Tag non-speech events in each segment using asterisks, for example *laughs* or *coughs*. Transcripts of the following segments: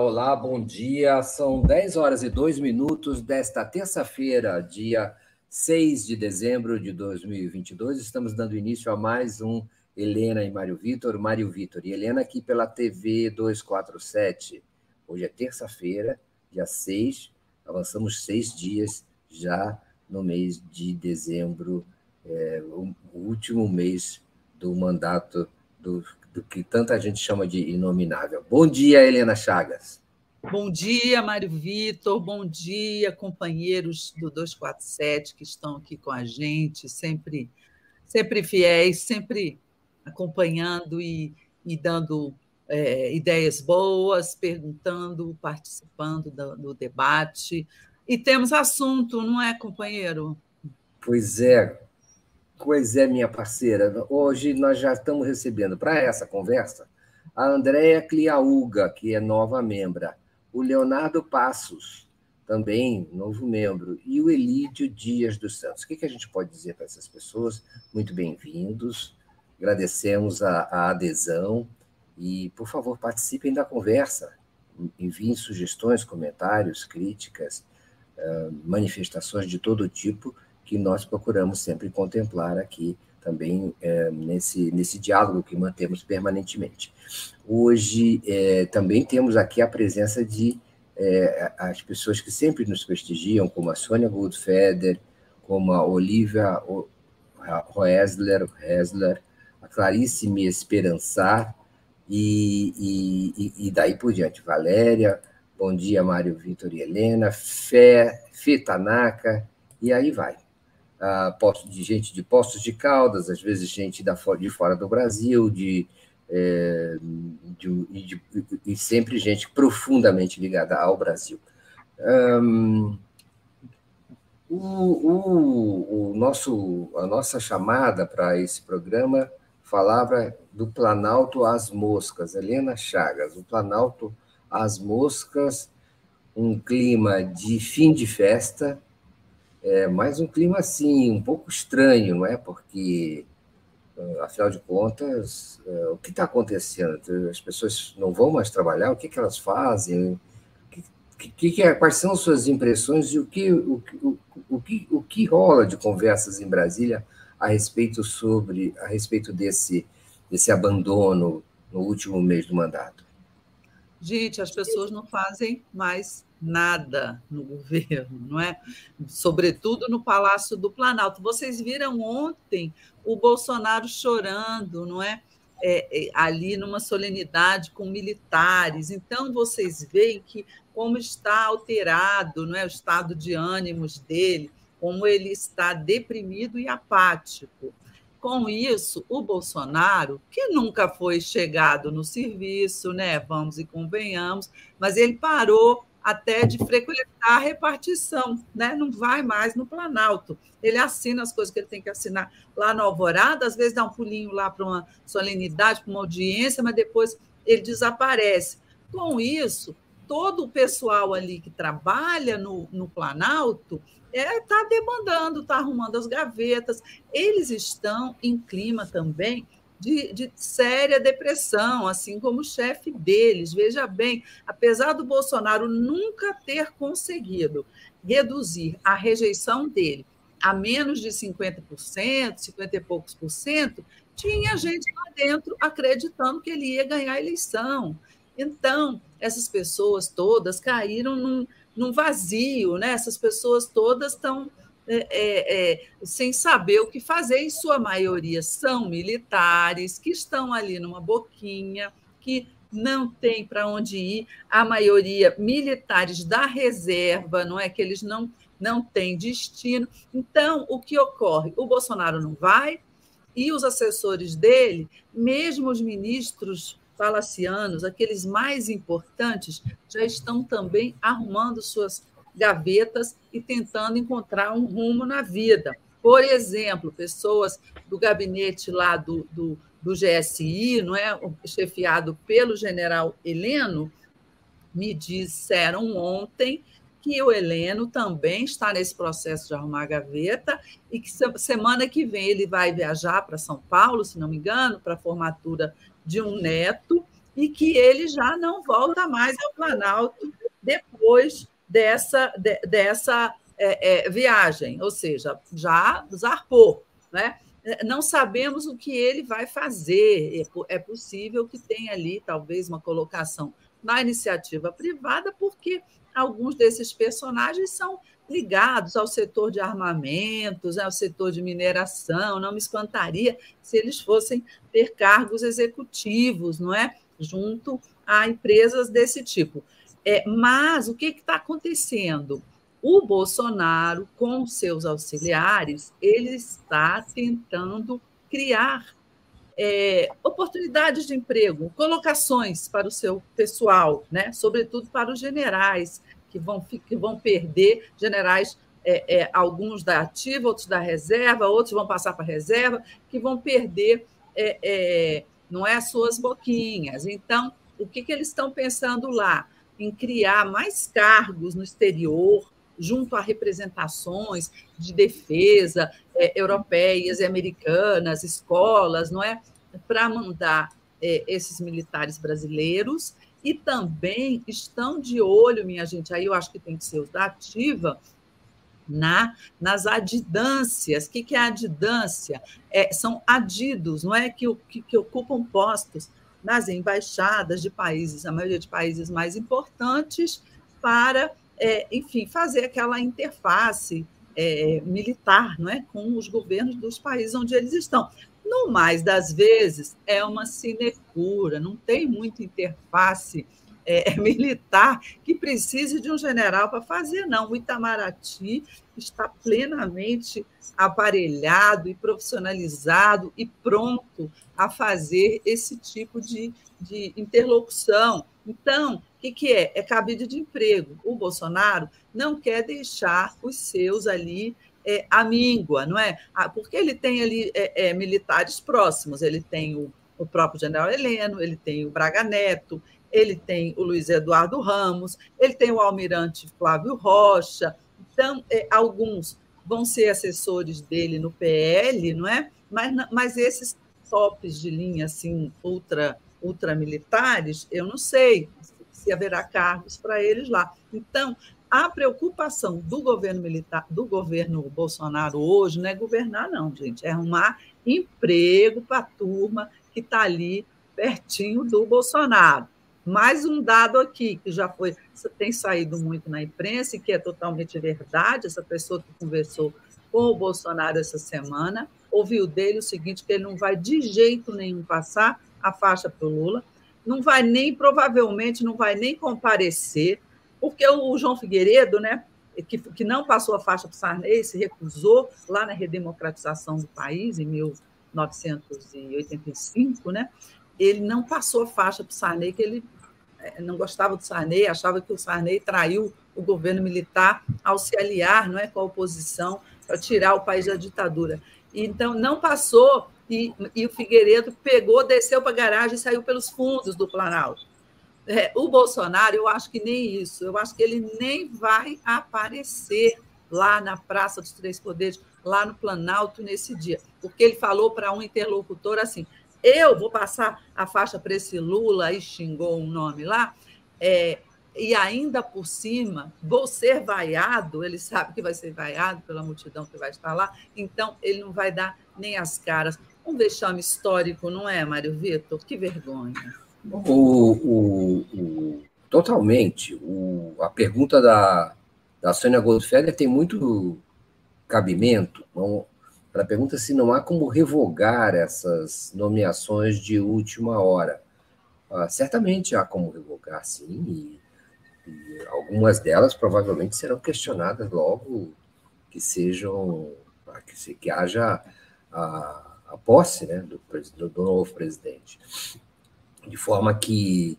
Olá, bom dia. São 10 horas e 2 minutos desta terça-feira, dia 6 de dezembro de 2022. Estamos dando início a mais um Helena e Mário Vitor, Mário Vitor e Helena aqui pela TV 247. Hoje é terça-feira, dia 6, avançamos seis dias já no mês de dezembro, é, o último mês do mandato do do que tanta gente chama de inominável. Bom dia, Helena Chagas. Bom dia, Mário Vitor. Bom dia, companheiros do 247 que estão aqui com a gente, sempre, sempre fiéis, sempre acompanhando e, e dando é, ideias boas, perguntando, participando do, do debate. E temos assunto, não é, companheiro? Pois é, Pois é, minha parceira. Hoje nós já estamos recebendo para essa conversa a Andréia Cliauga, que é nova membra, o Leonardo Passos, também novo membro, e o Elídio Dias dos Santos. O que, a gente pode dizer para essas pessoas? Muito bem-vindos, agradecemos a, a adesão e, por favor, participem da conversa. Enviem sugestões, comentários, críticas, manifestações de todo tipo que nós procuramos sempre contemplar aqui também é, nesse, nesse diálogo que mantemos permanentemente. Hoje é, também temos aqui a presença de é, as pessoas que sempre nos prestigiam, como a Sônia Goldfeder, como a Olivia Roesler, a Clarice Me Esperançar, e, e, e, daí por diante. Valéria, bom dia, Mário Vitor e Helena, Fé, Fê Tanaka, e aí vai uh, de gente de Postos de Caldas, às vezes gente da, de fora do Brasil, de, é, de, de, e sempre gente profundamente ligada ao Brasil. Um, o, o, o, nosso, a nossa chamada para esse programa falava do Planalto às Moscas, Helena Chagas, o Planalto às Moscas, um clima de fim de festa, é, mas um clima assim, um pouco estranho, não é? Porque, ah, afinal de contas, é, o que está acontecendo? As pessoas não vão mais trabalhar? O que, que elas fazem? Que, que, que, é, quais são as suas impressões e o que, o, o, o, que, o que rola de conversas em Brasília a respeito sobre a respeito desse, desse abandono no último mês do mandato? Gente, as pessoas não fazem mais nada no *laughs* governo, não é? Sobretudo no Palácio do Planalto. Vocês viram ontem o Bolsonaro chorando, não é? é, é ali numa solenidade com militares. Então vocês veem que como está alterado, não é, o estado de ânimos dele, como ele está deprimido e apático. Com isso, o Bolsonaro, que nunca foi chegado no serviço, né? Vamos e convenhamos, mas ele parou até de frequentar a repartição, né? não vai mais no Planalto. Ele assina as coisas que ele tem que assinar lá no Alvorada, às vezes dá um pulinho lá para uma solenidade, para uma audiência, mas depois ele desaparece. Com isso, todo o pessoal ali que trabalha no, no Planalto está é, tá demandando, está arrumando as gavetas. Eles estão em clima também de, de séria depressão, assim como o chefe deles. Veja bem, apesar do Bolsonaro nunca ter conseguido reduzir a rejeição dele a menos de 50%, 50 e poucos por cento, tinha gente lá dentro acreditando que ele ia ganhar a eleição. Então, essas pessoas todas caíram num, num vazio, né? essas pessoas todas estão é, é, é, sem saber o que fazer, em sua maioria são militares que estão ali numa boquinha, que não tem para onde ir, a maioria militares da reserva, não é que eles não não têm destino. Então, o que ocorre? O Bolsonaro não vai e os assessores dele, mesmo os ministros falacianos, aqueles mais importantes, já estão também arrumando suas gavetas e tentando encontrar um rumo na vida. Por exemplo, pessoas do gabinete lá do, do, do GSI, não é, chefiado pelo general Heleno, me disseram ontem que o Heleno também está nesse processo de arrumar a gaveta e que semana que vem ele vai viajar para São Paulo, se não me engano, para a formatura de um neto e que ele já não volta mais ao Planalto depois dessa, de, dessa é, é, viagem, ou seja, já zarpou. Né? Não sabemos o que ele vai fazer. É, é possível que tenha ali, talvez, uma colocação na iniciativa privada, porque alguns desses personagens são ligados ao setor de armamentos, ao setor de mineração. Não me espantaria se eles fossem ter cargos executivos, não é? Junto a empresas desse tipo. É, mas o que está acontecendo? O Bolsonaro, com seus auxiliares, ele está tentando criar é, oportunidades de emprego, colocações para o seu pessoal, né? sobretudo para os generais, que vão, que vão perder, generais, é, é, alguns da ativa, outros da reserva, outros vão passar para a reserva, que vão perder é, é, não é, suas boquinhas. Então, o que, que eles estão pensando lá? Em criar mais cargos no exterior, junto a representações de defesa é, europeias e americanas, escolas, não é? Para mandar é, esses militares brasileiros e também estão de olho, minha gente, aí eu acho que tem que ser os da ativa, na, nas adidâncias. O que, que é adidância? É, são adidos, não é? Que, que, que ocupam postos nas embaixadas de países, a maioria de países mais importantes, para é, enfim, fazer aquela interface é, militar não é? com os governos dos países onde eles estão. No mais das vezes, é uma sinecura, não tem muita interface é, militar que precise de um general para fazer, não. O Itamaraty está plenamente aparelhado e profissionalizado e pronto a fazer esse tipo de, de interlocução. Então, o que, que é? É cabide de emprego. O Bolsonaro não quer deixar os seus ali é, à míngua, não é? Ah, porque ele tem ali é, é, militares próximos, ele tem o, o próprio general Heleno, ele tem o Braga Neto, ele tem o Luiz Eduardo Ramos, ele tem o almirante Flávio Rocha, então, é, alguns vão ser assessores dele no PL, não é? Mas, mas esses tops de linha, assim, ultra ultramilitares, eu não sei se haverá cargos para eles lá. Então, a preocupação do governo militar, do governo Bolsonaro hoje, não é governar, não, gente, é arrumar emprego para a turma que está ali pertinho do Bolsonaro. Mais um dado aqui, que já foi, tem saído muito na imprensa e que é totalmente verdade, essa pessoa que conversou com o Bolsonaro essa semana, ouviu dele o seguinte, que ele não vai de jeito nenhum passar a faixa para o Lula, não vai nem, provavelmente, não vai nem comparecer, porque o João Figueiredo, né, que, que não passou a faixa para o Sarney, se recusou lá na redemocratização do país, em 1985, né, ele não passou a faixa para o Sarney, que ele eh, não gostava do Sarney, achava que o Sarney traiu o governo militar ao se aliar não é, com a oposição para tirar o país da ditadura. Então, não passou e, e o Figueiredo pegou, desceu para a garagem e saiu pelos fundos do Planalto. É, o Bolsonaro, eu acho que nem isso, eu acho que ele nem vai aparecer lá na Praça dos Três Poderes, lá no Planalto nesse dia, porque ele falou para um interlocutor assim: eu vou passar a faixa para esse Lula, e xingou um nome lá, é, e ainda por cima vou ser vaiado, ele sabe que vai ser vaiado pela multidão que vai estar lá, então ele não vai dar nem as caras. Um vexame histórico, não é, Mário Vitor? Que vergonha. O, o, o totalmente. O, a pergunta da, da Sônia Goldfelder tem muito cabimento. Para a pergunta se não há como revogar essas nomeações de última hora. Ah, certamente há como revogar, sim, e, e algumas delas provavelmente serão questionadas logo que sejam que, que haja a, a posse né, do, do, novo presidente. De forma que,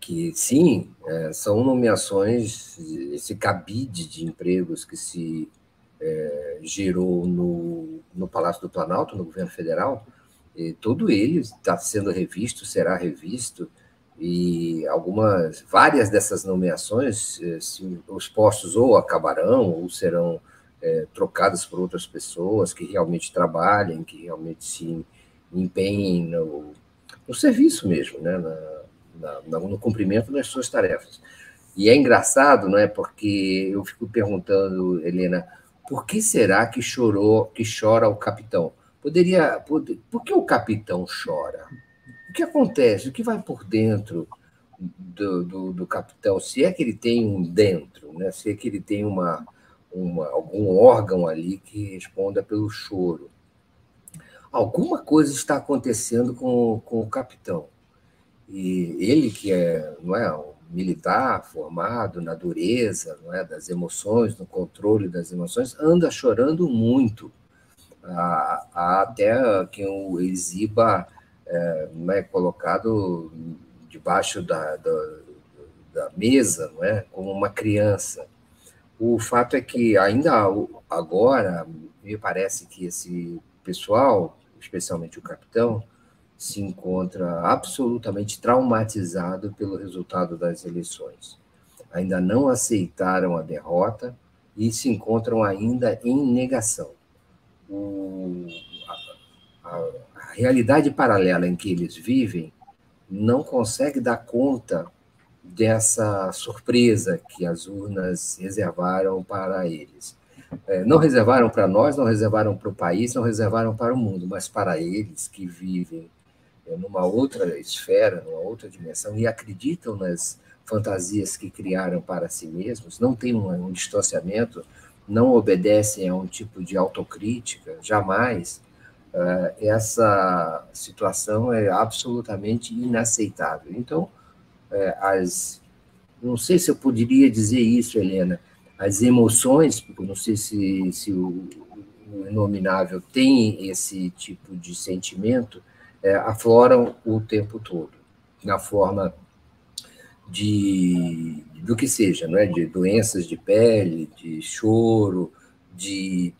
que sim, é, são nomeações, esse cabide de empregos que se é, gerou no, no Palácio do Planalto, no governo federal, e todo ele está sendo revisto, será revisto, e algumas, várias dessas nomeações, é, se, os postos ou acabarão ou serão é, trocadas por outras pessoas que realmente trabalhem, que realmente se empenhem no, no serviço mesmo, né? Na, na, no cumprimento das suas tarefas. E é engraçado, não é? Porque eu fico perguntando, Helena, por que será que chorou, que chora o capitão? Poderia, por, por que o capitão chora? O que acontece? O que vai por dentro do, do, do capitão? Se é que ele tem um dentro, né? Se é que ele tem uma, uma algum órgão ali que responda pelo choro. Alguma coisa está acontecendo com, com o capitão. E ele que é, não é, um militar formado na dureza, não é, das emoções, no controle das emoções, anda chorando muito. Há, até que o exiba é, não é colocado debaixo da, da, da mesa, não é, como uma criança. O fato é que ainda agora me parece que esse pessoal, especialmente o capitão, se encontra absolutamente traumatizado pelo resultado das eleições. Ainda não aceitaram a derrota e se encontram ainda em negação. O, a, a, a realidade paralela em que eles vivem não consegue dar conta dessa surpresa que as urnas reservaram para eles. É, não reservaram para nós, não reservaram para o país, não reservaram para o mundo, mas para eles que vivem é, numa outra esfera, numa outra dimensão, e acreditam nas fantasias que criaram para si mesmos, não têm um, um distanciamento, não obedecem a um tipo de autocrítica, jamais. Uh, essa situação é absolutamente inaceitável. Então, uh, as, não sei se eu poderia dizer isso, Helena, as emoções, porque não sei se, se o, o inominável tem esse tipo de sentimento, é, afloram o tempo todo, na forma de do que seja, não é? de doenças de pele, de choro, de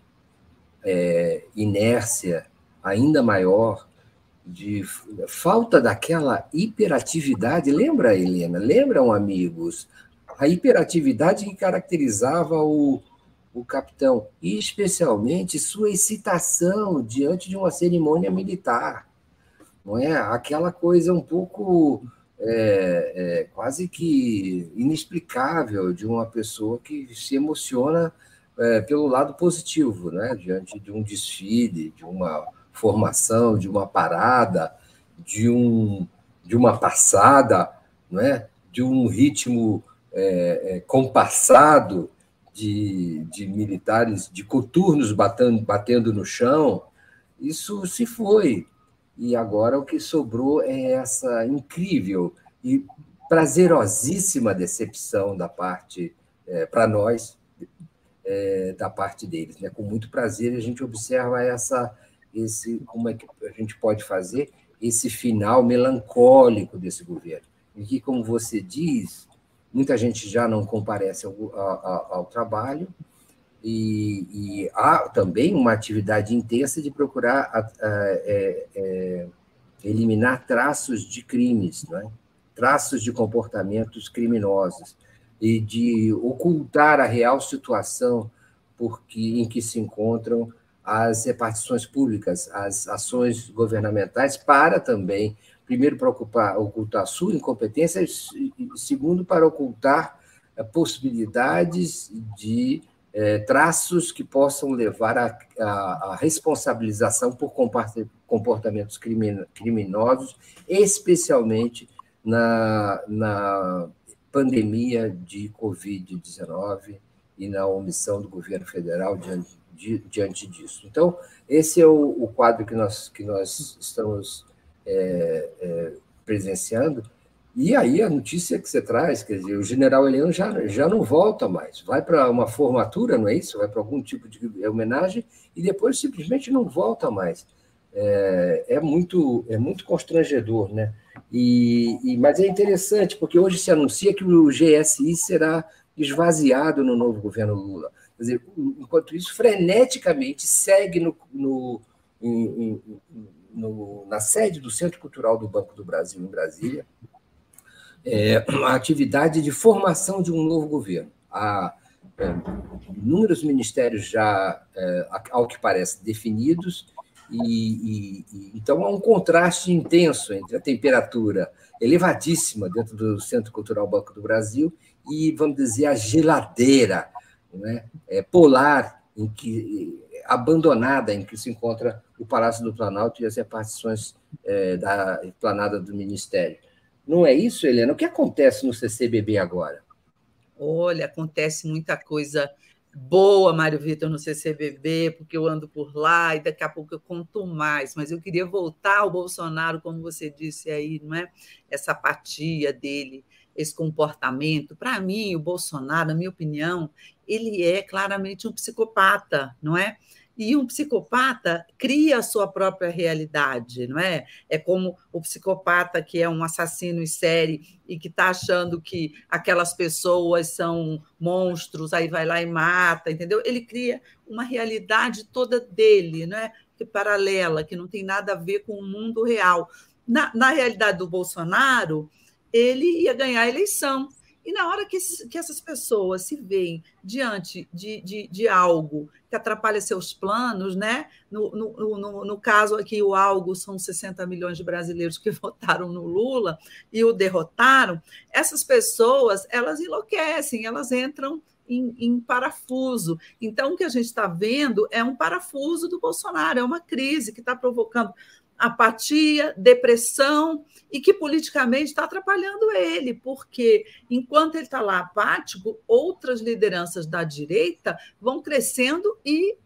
é, inércia ainda maior, de falta daquela hiperatividade. Lembra, Helena? Lembram, amigos? A hiperatividade que caracterizava o, o capitão, e especialmente sua excitação diante de uma cerimônia militar não é? Aquela coisa um pouco é, é, quase que inexplicável de uma pessoa que se emociona é, pelo lado positivo, né? Diante de um desfile, de uma formação, de uma parada, de um de uma passada, não é? De um ritmo é, é, compassado de, de militares, de coturnos batendo, batendo no chão, isso se foi. E agora o que sobrou é essa incrível e prazerosíssima decepção da parte, é, para nós, é, da parte deles. Né? Com muito prazer a gente observa essa, esse, como é que a gente pode fazer esse final melancólico desse governo. E que, como você diz, muita gente já não comparece ao, ao, ao trabalho, e, e, há também uma atividade intensa de procurar a, a, é, é, eliminar traços de crimes, é? traços de comportamentos criminosos, e de ocultar a real situação porque, em que se encontram as repartições públicas, as ações governamentais, para também, primeiro, para ocupar, ocultar sua incompetência, segundo, para ocultar eh, possibilidades de é, traços que possam levar à responsabilização por comportamentos criminosos, especialmente na, na pandemia de Covid-19 e na omissão do governo federal diante, di, diante disso. Então, esse é o, o, quadro que nós, que nós estamos é, é, presenciando. E aí a notícia que você traz, quer dizer, o general Eliano já, já não volta mais, vai para uma formatura, não é isso? Vai para algum tipo de homenagem e depois simplesmente não volta mais. É, é muito é muito constrangedor, né? E, e, mas é interessante porque hoje se anuncia que o GSI será esvaziado no novo governo Lula. Quer dizer, enquanto isso, freneticamente segue no, no, em, no, na sede do Centro Cultural do Banco do Brasil, em Brasília, é, a atividade de formação de um novo governo. Há é, inúmeros ministérios já, é, ao que parece, definidos, e, e, e, então há um contraste intenso entre a temperatura elevadíssima dentro do Centro Cultural Banco do Brasil e, vamos dizer, a geladeira né, é, polar em que abandonada em que se encontra o Palácio do Planalto e as repartições é, da planada do Ministério. Não é isso, Helena? O que acontece no CCBB agora? Olha, acontece muita coisa boa, Mário Vitor, no CCBB, porque eu ando por lá e daqui a pouco eu conto mais, mas eu queria voltar ao Bolsonaro, como você disse aí, não é? Essa apatia dele, esse comportamento. Para mim, o Bolsonaro, na minha opinião, ele é claramente um psicopata, não é? E um psicopata cria a sua própria realidade, não é? É como o psicopata que é um assassino em série e que está achando que aquelas pessoas são monstros, aí vai lá e mata, entendeu? Ele cria uma realidade toda dele, não é? Que paralela, que não tem nada a ver com o mundo real. Na, na realidade do Bolsonaro, ele ia ganhar a eleição e na hora que, que essas pessoas se veem diante de, de, de algo que atrapalha seus planos, né? No, no, no, no, caso aqui, o algo são 60 milhões de brasileiros que *laughs* votaram no Lula e o derrotaram, essas pessoas elas enlouquecem, elas entram em, em, parafuso. Então, o que a gente está vendo é um parafuso do Bolsonaro, é uma crise que está provocando apatia, depressão e que politicamente está atrapalhando ele, porque enquanto ele está lá apático, outras lideranças da direita vão crescendo e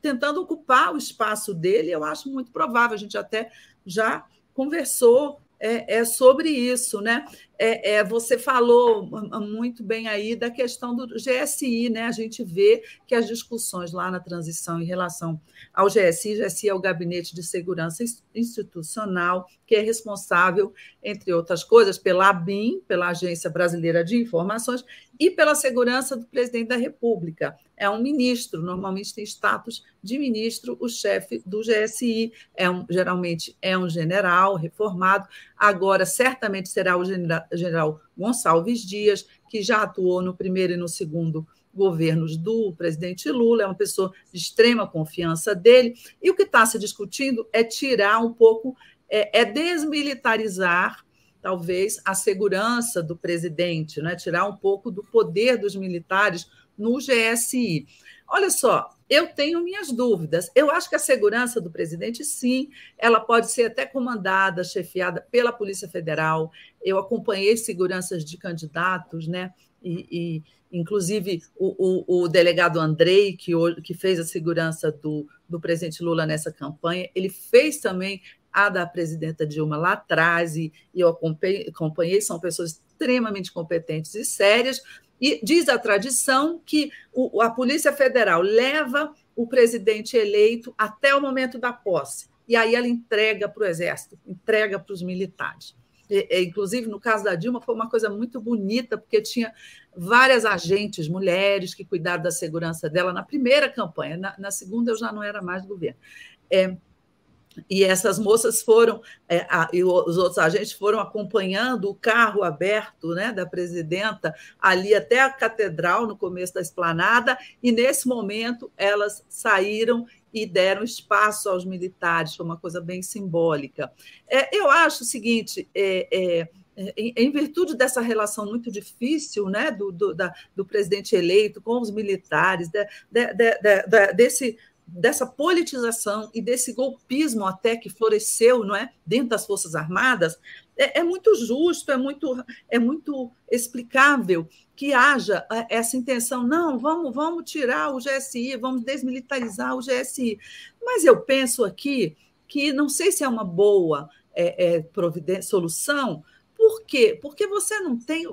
tentando ocupar o espaço dele. Eu acho muito provável, a gente até já conversou é, é sobre isso, né? É, é, você falou muito bem aí da questão do GSI, né? A gente vê que as discussões lá na transição em relação ao GSI, GSI é o Gabinete de Segurança Institucional, que é responsável, entre outras coisas, pela ABIN, pela Agência Brasileira de Informações, e pela segurança do presidente da República. É um ministro, normalmente tem status de ministro, o chefe do GSI, é um, geralmente é um general reformado, agora certamente será o general Gonçalves Dias, que já atuou no primeiro e no segundo governos do presidente Lula, é uma pessoa de extrema confiança dele, e o que está se discutindo é tirar um pouco, é, é desmilitarizar talvez a segurança do presidente, né? tirar um pouco do poder dos militares no GSI. Olha só, eu tenho minhas dúvidas. Eu acho que a segurança do presidente, sim, ela pode ser até comandada, chefiada pela Polícia Federal. Eu acompanhei seguranças de candidatos, né? E, e inclusive o, o, o, delegado Andrei, que, que fez a segurança do, do presidente Lula nessa campanha, ele fez também a da presidenta Dilma lá atrás, e, e eu acompanhei, são pessoas extremamente competentes e sérias, e diz a tradição que a Polícia Federal leva o presidente eleito até o momento da posse, e aí ela entrega para o Exército, entrega para os militares. E, inclusive, no caso da Dilma, foi uma coisa muito bonita, porque tinha várias agentes, mulheres, que cuidaram da segurança dela na primeira campanha. Na, na segunda, eu já não era mais do governo. É, e essas moças foram, é, a, e os outros agentes foram acompanhando o carro aberto né, da presidenta ali até a catedral, no começo da esplanada, e nesse momento elas saíram e deram espaço aos militares, foi uma coisa bem simbólica. É, eu acho o seguinte. É, é em, virtude dessa relação muito difícil né, do, do, da, do presidente eleito com os militares, de, de, de, desse dessa politização e desse golpismo até que floresceu não é, dentro das Forças Armadas, é, é, muito justo, é muito, é muito explicável que haja é, essa intenção, não, vamos, vamos tirar o GSI, vamos desmilitarizar o GSI. Mas eu penso aqui que não sei se é uma boa é, é, solução, por quê? Porque você não tem,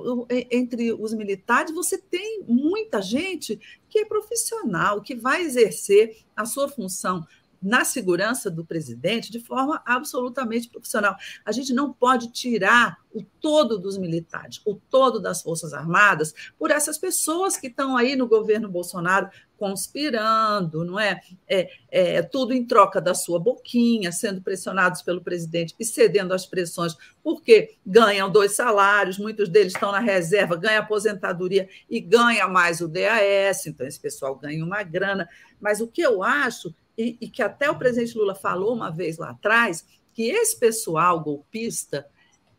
entre os militares, você tem muita gente que é profissional, que vai exercer a sua função na segurança do presidente de forma absolutamente profissional. A gente não pode tirar o todo dos militares, o todo das Forças Armadas, por essas pessoas que estão aí no governo Bolsonaro conspirando, não é? É, é? Tudo em troca da sua boquinha, sendo pressionados pelo presidente e cedendo às pressões, porque ganham dois salários, muitos deles estão na reserva, ganham aposentadoria e ganha mais o DAS, então esse pessoal ganha uma grana. Mas o que eu acho e, e que até o presidente Lula falou uma vez lá atrás, que esse pessoal golpista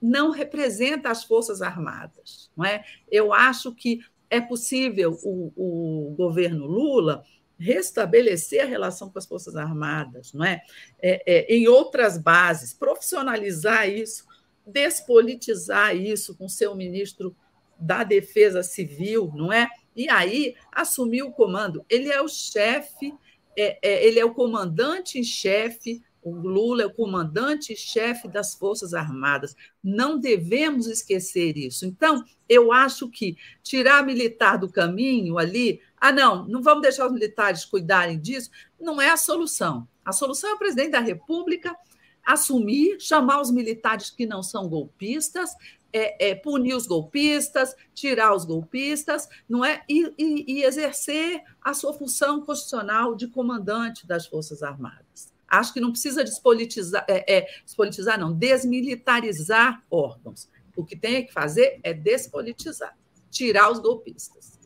não representa as Forças Armadas. Não é? Eu acho que é possível o, o governo Lula restabelecer a relação com as Forças Armadas, não é? é, é em outras bases, profissionalizar isso, despolitizar isso com seu ministro da Defesa Civil, não é? E aí assumir o comando. Ele é o chefe, é, é, ele é o comandante em chefe o Lula é o comandante-chefe das Forças Armadas. Não devemos esquecer isso. Então, eu acho que tirar militar do caminho ali, ah, não, não vamos deixar os militares cuidarem disso, não é a solução. A solução é o presidente da República assumir, chamar os militares que não são golpistas, é, é, punir os golpistas, tirar os golpistas, não é? E, e, e exercer a sua função constitucional de comandante das Forças Armadas. Acho que não precisa despolitizar, é, é, despolitizar, não, desmilitarizar órgãos. O que tem que fazer é despolitizar, tirar os golpistas.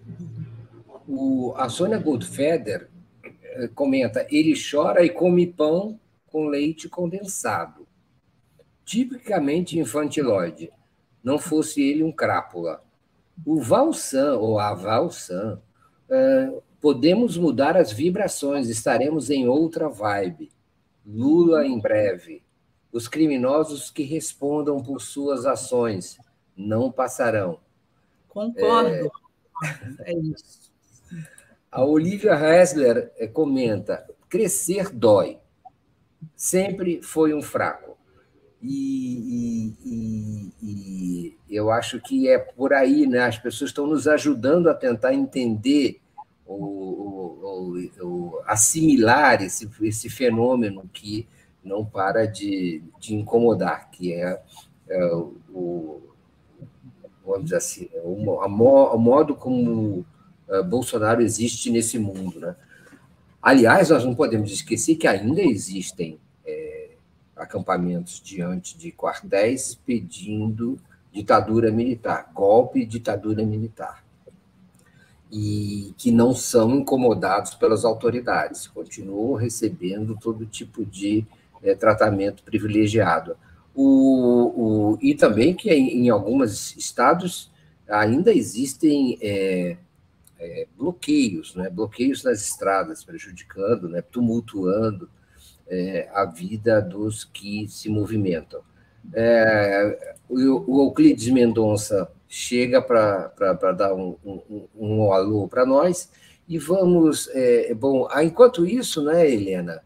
O, a Sônia Goldfeder eh, comenta: ele chora e come pão com leite condensado. Tipicamente infantiloide, não fosse ele um crápula. O Valsan, ou a Valsan, eh, podemos mudar as vibrações, estaremos em outra vibe. Lula em breve. Os criminosos que respondam por suas ações não passarão. Concordo. É, é isso. A Olivia Hessler eh, comenta: crescer dói. Sempre foi um fraco. E, e, e, e, eu acho que é por aí, né? As pessoas estão nos ajudando a tentar entender ou, ou, ou assimilar esse, esse fenômeno que não para de, de incomodar, que é, é o, vamos dizer assim, é o, a mo, o modo como uh, Bolsonaro existe nesse mundo. Né? Aliás, nós não podemos esquecer que ainda existem é, acampamentos diante de quartéis pedindo ditadura militar, golpe ditadura militar e que não são incomodados pelas autoridades, continuam recebendo todo tipo de é, tratamento privilegiado. O, o, e também que em, alguns estados ainda existem é, é, bloqueios, né, bloqueios nas estradas, prejudicando, né, tumultuando a vida dos que se movimentam. O, o Euclides Mendonça chega para dar um, um, um alô para nós. E vamos. É, bom, ah, enquanto isso, né, Helena,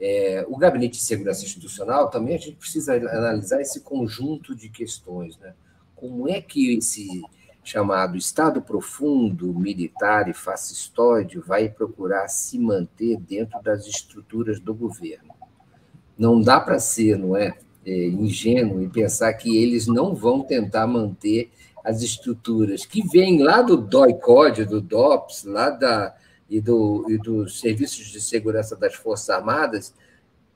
é, o Gabinete de Segurança Institucional também a gente precisa analisar esse conjunto de questões. Né? Como é que esse chamado Estado profundo, militar e fascistoide vai procurar se manter dentro das estruturas do governo? Não dá para ser, não é, é, ingênuo e pensar que eles não vão tentar manter as estruturas que vêm lá do DOI-CODE, do DOPS, lá da, e, do, e dos serviços de segurança das Forças Armadas,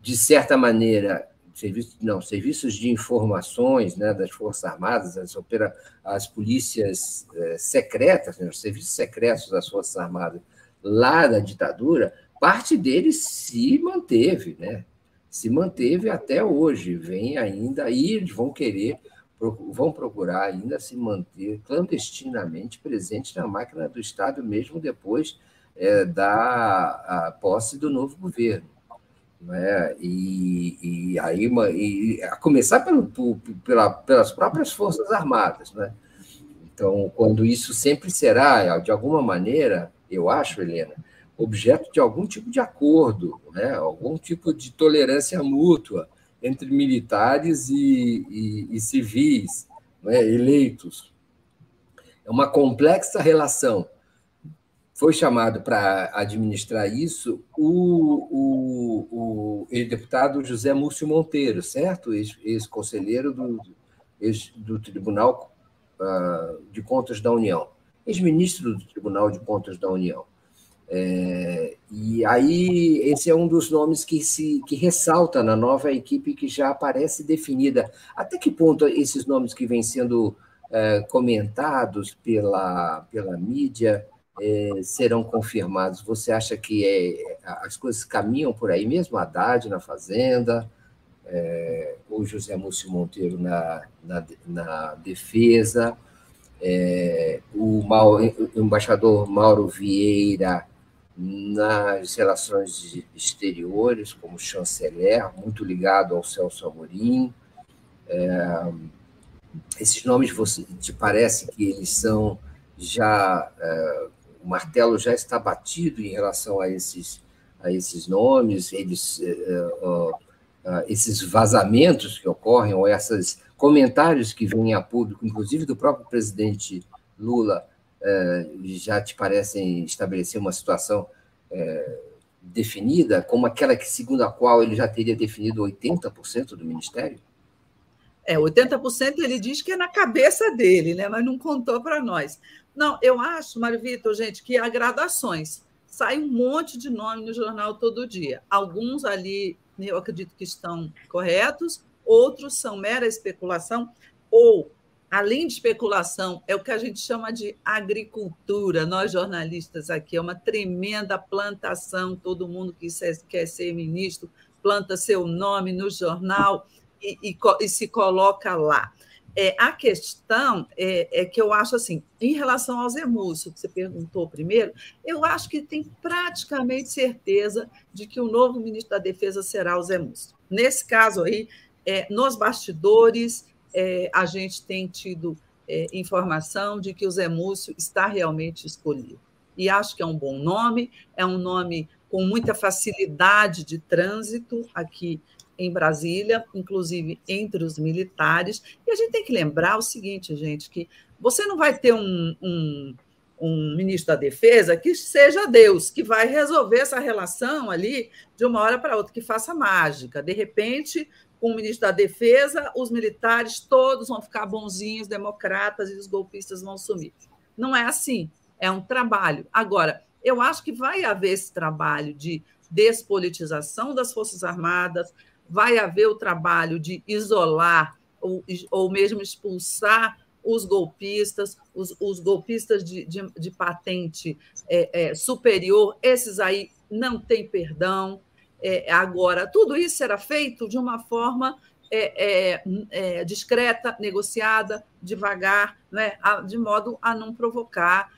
de certa maneira, serviços, não, serviços de informações né, das Forças Armadas, as, opera, as polícias é, secretas, né, os serviços secretos das Forças Armadas lá da ditadura, parte deles se manteve, né? Se manteve até hoje, vem ainda, e eles vão querer vão procurar ainda se manter clandestinamente presentes na máquina do Estado, mesmo depois é, da posse do novo governo. Né? E, e aí, e, a começar pelo, pela, pelas próprias Forças Armadas. Né? Então, quando isso sempre será, de alguma maneira, eu acho, Helena, objeto de algum tipo de acordo, né? algum tipo de tolerância mútua entre militares e, e, e civis né, eleitos. É uma complexa relação. Foi chamado para administrar isso o, o, o deputado José Múcio Monteiro, certo? Ex-conselheiro do, ex do Tribunal uh, de Contas da União, ex-ministro do Tribunal de Contas da União. É, e aí esse é um dos nomes que se que ressalta na nova equipe que já aparece definida. Até que ponto esses nomes que vêm sendo é, comentados pela, pela mídia é, serão confirmados? Você acha que é, as coisas caminham por aí mesmo? Haddad na Fazenda, é, o José Múcio Monteiro na, na, na defesa, é, o, Mauro, o, embaixador Mauro Vieira nas relações exteriores, como chanceler, muito ligado ao Celso Amorim. É, esses nomes, você, te parece que eles são já. É, o martelo já está batido em relação a esses, a esses nomes, eles. É, é esses vazamentos que ocorrem, ou esses comentários que vêm a público, inclusive do próprio presidente Lula, já te parecem estabelecer uma situação uh, definida, como aquela que, segundo a qual ele já teria definido 80% do ministério? É, 80% ele diz que é na cabeça dele, né? mas não contou para nós. Não, eu acho, Mário Vitor, gente, que há gradações. Sai um monte de nome no jornal todo dia. Alguns ali eu acredito que estão corretos, outros são mera especulação, ou, além de especulação, é o que a gente chama de agricultura. Nós, jornalistas, aqui, é uma tremenda plantação, todo mundo que quer ser ministro planta seu nome no jornal e, e, e se coloca lá. É, a questão é, é, que eu acho assim, em relação ao Múcio, que você perguntou primeiro, eu acho que tem praticamente certeza de que o novo ministro da Defesa será o Múcio. Nesse caso aí, é, nos bastidores, é, a gente tem tido é, informação de que o Zé Múcio está realmente escolhido. E acho que é um bom nome, é um nome com muita facilidade de trânsito aqui em Brasília, inclusive entre os militares. E a gente tem que lembrar o seguinte, gente, que você não vai ter um, um, um ministro da Defesa que seja Deus, que vai resolver essa relação ali de uma hora para outra, que faça mágica. De repente, com o ministro da Defesa, os militares todos vão ficar bonzinhos, democratas, e os golpistas vão sumir. Não é assim, é um trabalho. Agora, eu acho que vai haver esse trabalho de despolitização das Forças Armadas, vai haver o trabalho de isolar ou, ou mesmo expulsar os golpistas, os, os golpistas de, de, de patente é, é, superior, esses aí não têm perdão. É, agora, tudo isso será feito de uma forma é, é, é, discreta, negociada, devagar, né, de modo a não provocar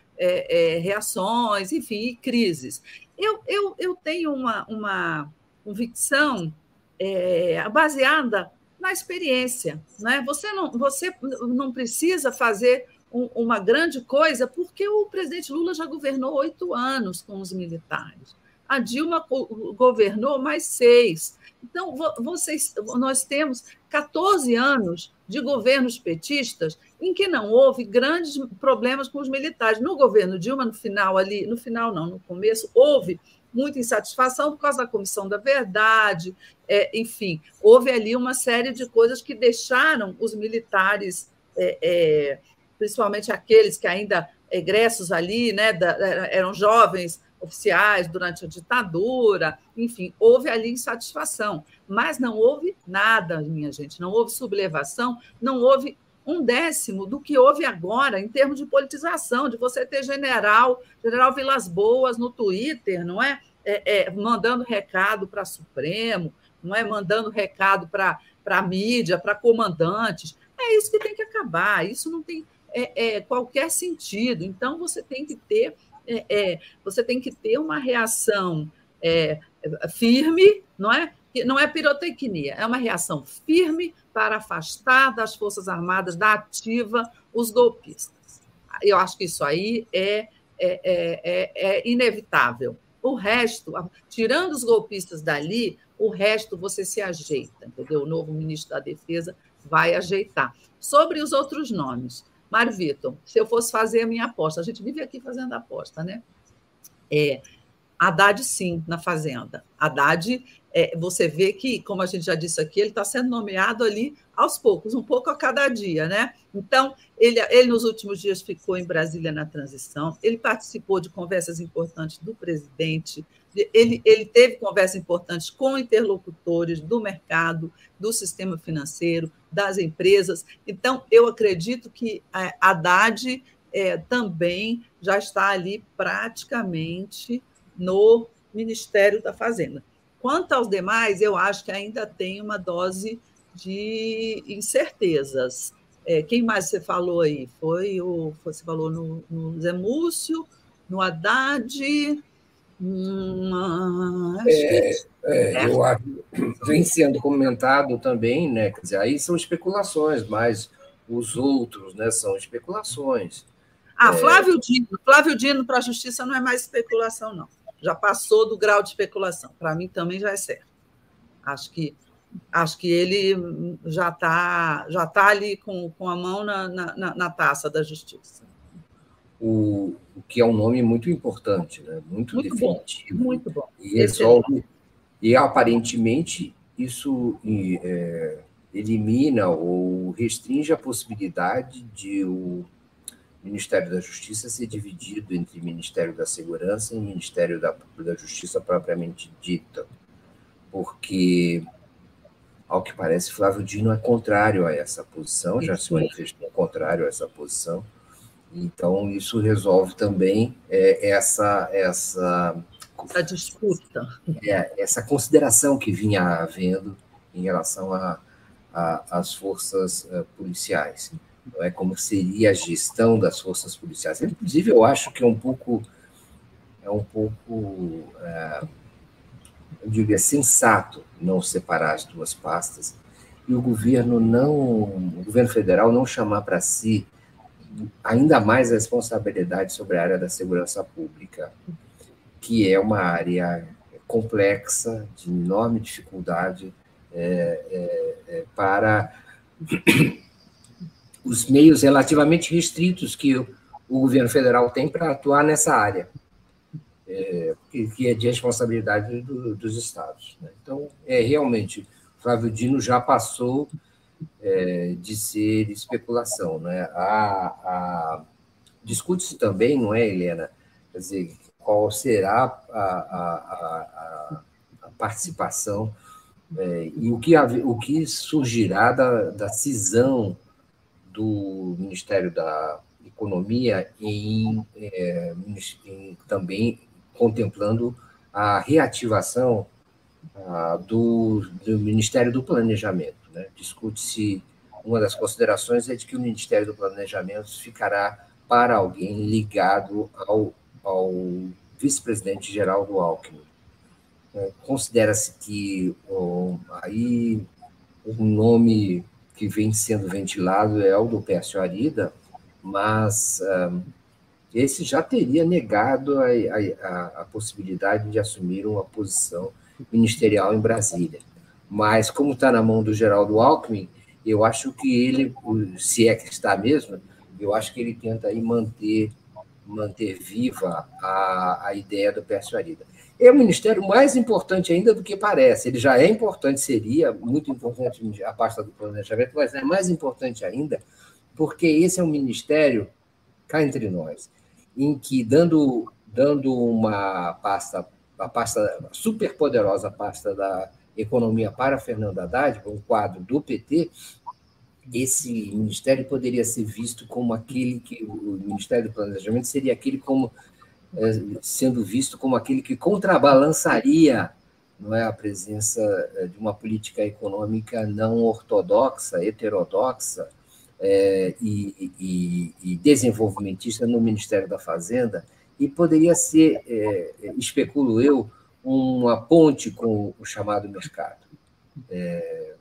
reações, enfim, crises. Eu, eu, eu tenho uma, uma convicção é, baseada na experiência. Né? Você, não, você não precisa fazer um, uma grande coisa, porque o presidente Lula já governou oito anos com os militares. A Dilma governou mais seis. Então, vocês, nós temos 14 anos de governos petistas em que não houve grandes problemas com os militares. No governo Dilma, no final ali, no final não, no começo, houve muita insatisfação por causa da Comissão da Verdade, é, enfim, houve ali uma série de coisas que deixaram os militares, é, é, principalmente aqueles que ainda egressos ali, né, da, eram jovens oficiais durante a ditadura, enfim, houve ali insatisfação, mas não houve nada, minha gente, não houve sublevação, não houve um décimo do que houve agora em termos de politização, de você ter general, general Vilas Boas no Twitter, não é? é, é mandando recado para Supremo, não é mandando recado para a mídia, para comandantes. É isso que tem que acabar, isso não tem é, é qualquer sentido. Então, você tem que ter, é, é, você tem que ter uma reação firme, não é? Não é pirotecnia, é uma reação firme para afastar das Forças Armadas, da ativa, os golpistas. Eu acho que isso aí é, é, é, é inevitável. O resto, tirando os golpistas dali, o resto você se ajeita, entendeu? O novo ministro da Defesa vai ajeitar. Sobre os outros nomes, Mário Vitor, se eu fosse fazer a minha aposta, a gente vive aqui fazendo aposta, né? É, Haddad, sim, na Fazenda. Haddad, é, você vê que, como a gente já disse aqui, ele está sendo nomeado ali aos poucos, um pouco a cada dia, né? Então, ele, ele nos últimos dias ficou em Brasília na transição, ele participou de conversas importantes do presidente, ele, ele teve conversas importantes com interlocutores do mercado, do sistema financeiro, das empresas. Então, eu acredito que a Haddad é, também já está ali praticamente no Ministério da Fazenda. Quanto aos demais, eu acho que ainda tem uma dose de incertezas. É, quem mais você falou aí? Foi o. Você falou no, no Zé Múcio, no Haddad. Hum, é, é, eu acho vem sendo comentado também, né? Quer dizer, aí são especulações, mas os outros, né, são especulações. Ah, é. Flávio Dino. Flávio Dino para a justiça não é mais especulação, não. Já passou do grau de especulação. Para mim também já é certo. Acho que acho que ele já está já tá ali com, com a mão na, na, na taça da justiça. O, o, que é um nome muito importante, né? muito, muito definitivo. Bom, muito bom. E resolve. E aparentemente isso é, elimina ou restringe a possibilidade de o Ministério da Justiça ser dividido entre Ministério da Segurança e Ministério da, da Justiça propriamente dita, porque, ao que parece, Flávio Dino é contrário a essa posição, já se manifestou contrário a essa posição, então isso resolve também é, essa essa essa disputa, é, essa consideração que vinha havendo em relação às forças uh, policiais não é como seria a gestão das forças policiais. Inclusive, eu acho que é um pouco, é um pouco, é, eu diria, sensato não separar as duas pastas e o governo não, o governo federal não chamar para si ainda mais responsabilidade sobre a área da segurança pública, que é uma área complexa, de enorme dificuldade é, é, é para *coughs* os meios relativamente restritos que o, o governo federal tem para atuar nessa área, é, que, é de responsabilidade do, dos estados. Né? Então, é realmente, Flávio Dino já passou é, de ser especulação. Né? A, a Discute-se também, não é, Helena? Quer dizer, qual será a, a, a participação é, e o que, o que surgirá da, da cisão do Ministério da Economia em, é, em também contemplando a reativação do, do, Ministério do Planejamento. Né? Discute-se, uma das considerações é de que o Ministério do Planejamento ficará para alguém ligado ao, ao vice-presidente Geraldo Alckmin. É, Considera-se que aí o nome que vem sendo ventilado é o do Pércio Arida, mas um, esse já teria negado a, a, a, possibilidade de assumir uma posição ministerial em Brasília. Mas, como está na mão do Geraldo Alckmin, eu acho que ele, se é que está mesmo, eu acho que ele tenta aí manter, manter viva a, a ideia do Pércio Arida é um ministério mais importante ainda do que parece. Ele já é importante, seria muito importante a pasta do planejamento, mas é mais importante ainda porque esse é um ministério, cá entre nós, em que, dando, dando uma pasta, a pasta super poderosa, a pasta da economia para Fernando Haddad, um quadro do PT, esse ministério poderia ser visto como aquele que o Ministério do Planejamento seria aquele como é, sendo visto como aquele que contrabalançaria não é a presença é, de uma política econômica não ortodoxa, heterodoxa é, e, e, e, desenvolvimentista no Ministério da Fazenda. E poderia ser, é, especulo eu, uma ponte com o chamado mercado, é,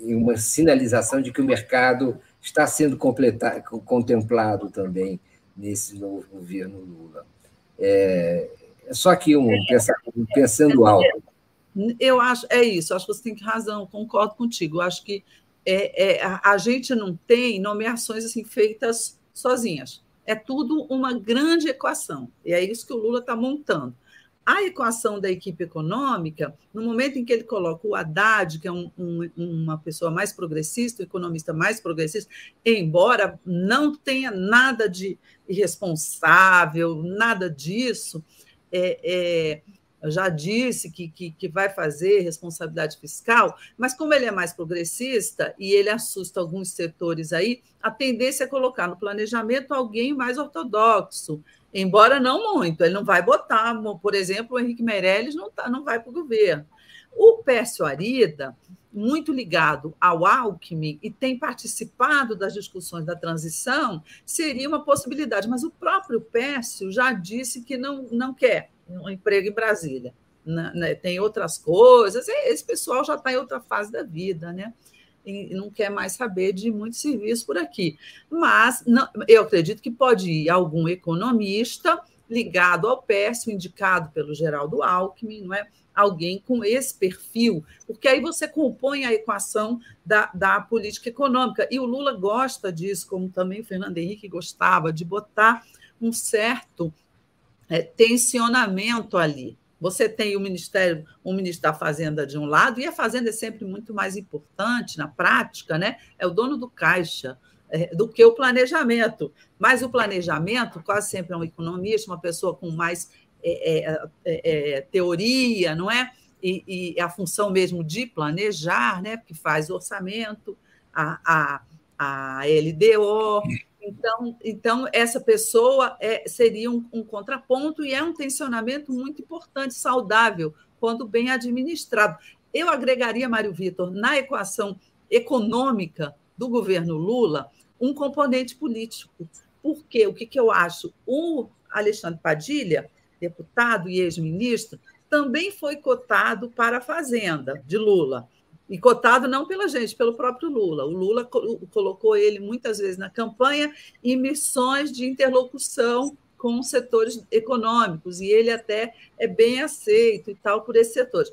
uma sinalização de que o mercado está sendo contemplado também nesse novo governo Lula. É, é só que um, pensando alto. Eu acho, é isso, acho que você tem razão, concordo contigo. Acho que é, é, a, a, gente não tem nomeações assim feitas sozinhas. É tudo uma grande equação. E é isso que o Lula está montando. A equação da equipe econômica, no momento em que ele coloca o Haddad, que é um, um, uma pessoa mais progressista, um economista mais progressista, embora não tenha nada de irresponsável, nada disso, é, é, já disse que, que, que, vai fazer responsabilidade fiscal, mas como ele é mais progressista e ele assusta alguns setores aí, a tendência é colocar no planejamento alguém mais ortodoxo, embora não muito. Ele não vai botar, por exemplo, o Henrique Meirelles não, tá, não vai para o governo. O Pércio Arida, muito ligado ao Alckmin e tem participado das discussões da transição, seria uma possibilidade. Mas o próprio Pércio já disse que não, não quer um emprego em Brasília. Né? Tem outras coisas, esse pessoal já está em outra fase da vida, né? E não quer mais saber de muito serviço por aqui. Mas não, eu acredito que pode ir algum economista ligado ao Pércio, indicado pelo Geraldo Alckmin, não é? alguém com esse perfil, porque aí você compõe a equação da, da política econômica. E o Lula gosta disso, como também o Fernando Henrique gostava, de botar um certo é, tensionamento ali. Você tem o Ministério, o ministro da Fazenda de um lado, e a Fazenda é sempre muito mais importante na prática, né? É o dono do caixa é, do que o planejamento. Mas o planejamento, quase sempre é um economista, uma pessoa com mais é é, é, é, teoria, não é? E, e, a função mesmo de planejar, né? Porque faz orçamento, a, a, a LDO. Então, então, essa pessoa é, seria um, um contraponto e é um tensionamento muito importante, saudável, quando bem administrado. Eu agregaria, Mário Vitor, na equação econômica do governo Lula, um componente político. Porque o que, que eu acho? O Alexandre Padilha deputado e ex-ministro, também foi cotado para a Fazenda de Lula. E cotado não pela gente, pelo próprio Lula. O Lula colocou ele muitas vezes na campanha em missões de interlocução com setores econômicos, e ele até é bem aceito e tal por esses setores.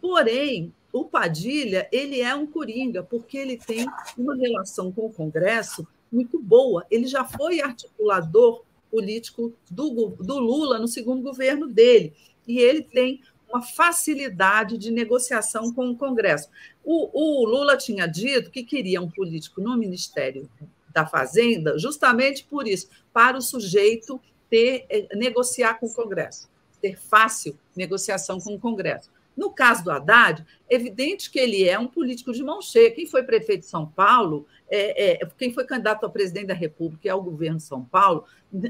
Porém, o Padilha, ele é um coringa, porque ele tem uma relação com o Congresso muito boa. Ele já foi articulador político do, do Lula no segundo governo dele. E ele tem uma facilidade de negociação com o Congresso. O, o, Lula tinha dito que queria um político no Ministério da Fazenda, justamente por isso, para o sujeito ter eh, negociar com o Congresso, ter fácil negociação com o Congresso. No caso do Haddad, evidente que ele é um político de mão cheia. Quem foi prefeito de São Paulo, é, é, quem foi candidato a presidente da República e ao governo de São Paulo,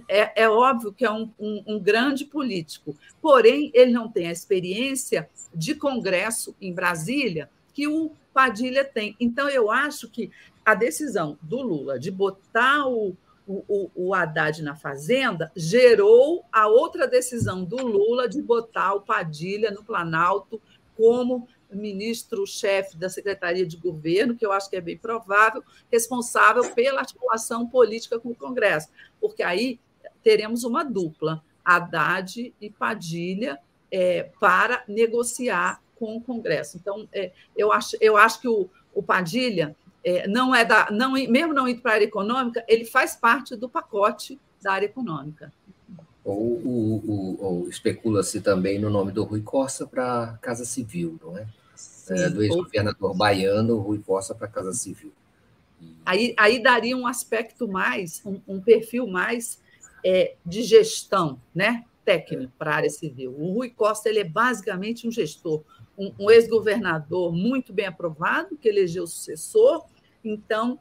é, é óbvio que é um, um, um, grande político. Porém, ele não tem a experiência de Congresso em Brasília que o Padilha tem. Então, eu acho que a decisão do Lula de botar o, o, o Haddad na Fazenda gerou a outra decisão do Lula de botar o Padilha no Planalto como ministro-chefe da Secretaria de Governo, que eu acho que é bem provável, responsável pela articulação política com o Congresso, porque aí teremos uma dupla, Haddad e Padilha, é, para negociar com o Congresso. Então, é, eu, acho, eu acho que o, o Padilha não é da, não, mesmo não indo para a área econômica, ele faz parte do pacote da área econômica. Ou, ou especula-se também no nome do Rui Costa para a Casa Civil, não é? É do ex-governador ou... baiano, Rui Costa para a Casa Civil. Aí, aí daria um aspecto mais, um, um perfil mais é, de gestão, né? técnico para a área civil. O Rui Costa ele é basicamente um gestor, um, um ex-governador muito bem aprovado, que elegeu o sucessor, então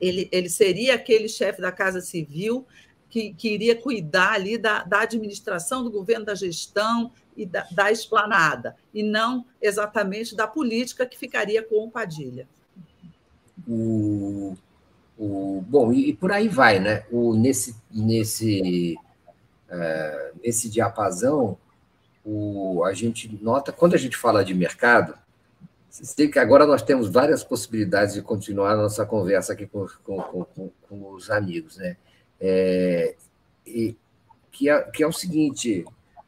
ele, ele seria aquele chefe da Casa Civil que, que iria cuidar ali da, da administração do governo, da gestão e da, da esplanada, e não exatamente da política que ficaria com o Padilha. O, o, bom, e, e por aí vai, né? O, nesse, nesse é, nesse diapasão, o, a gente nota, quando a gente fala de mercado, que agora nós temos várias possibilidades de continuar a nossa conversa aqui com, com, com, com os amigos, né? É, e, que, é, que é o seguinte,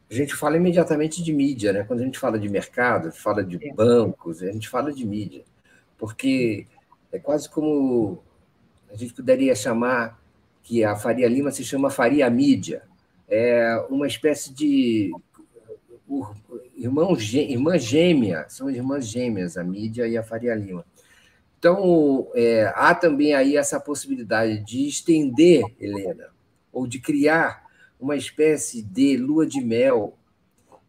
a gente fala imediatamente de mídia, né? Quando a gente fala de mercado, fala de é. bancos, a gente fala de mídia, porque é quase como a gente poderia chamar que a Faria Lima se chama Faria Mídia, é uma espécie de irmão, irmã gêmea, são irmãs gêmeas, a mídia e a Faria Lima. Então, é, há também aí essa possibilidade de estender, Helena, ou de criar uma espécie de lua de mel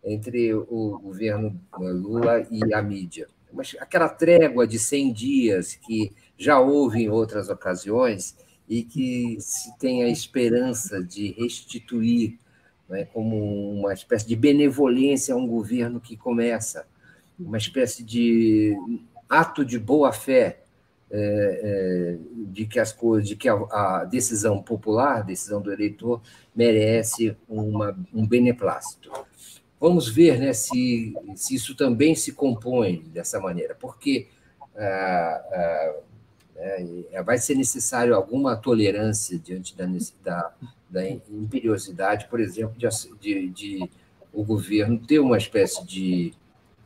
entre o governo Lula e a mídia. Mas aquela trégua de 100 dias que já houve em outras ocasiões, e que se tem a esperança de restituir né, como uma espécie de benevolência a um governo que começa. uma espécie de ato de boa fé é, é, de que as coisas, de que a, a, decisão popular, a decisão do eleitor merece uma, um beneplácito. Vamos ver né, se, se isso também se compõe dessa maneira, porque ah, ah, é, vai ser necessário alguma tolerância diante da, da, da imperiosidade, por exemplo, de, de, de o governo ter uma espécie de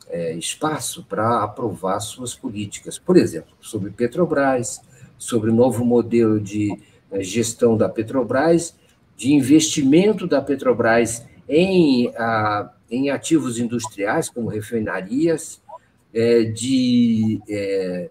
é, espaço para aprovar suas políticas, por exemplo, sobre Petrobras, sobre o novo modelo de é, gestão da Petrobras, de investimento da Petrobras em, a, em ativos industriais, como refinarias, é, de é,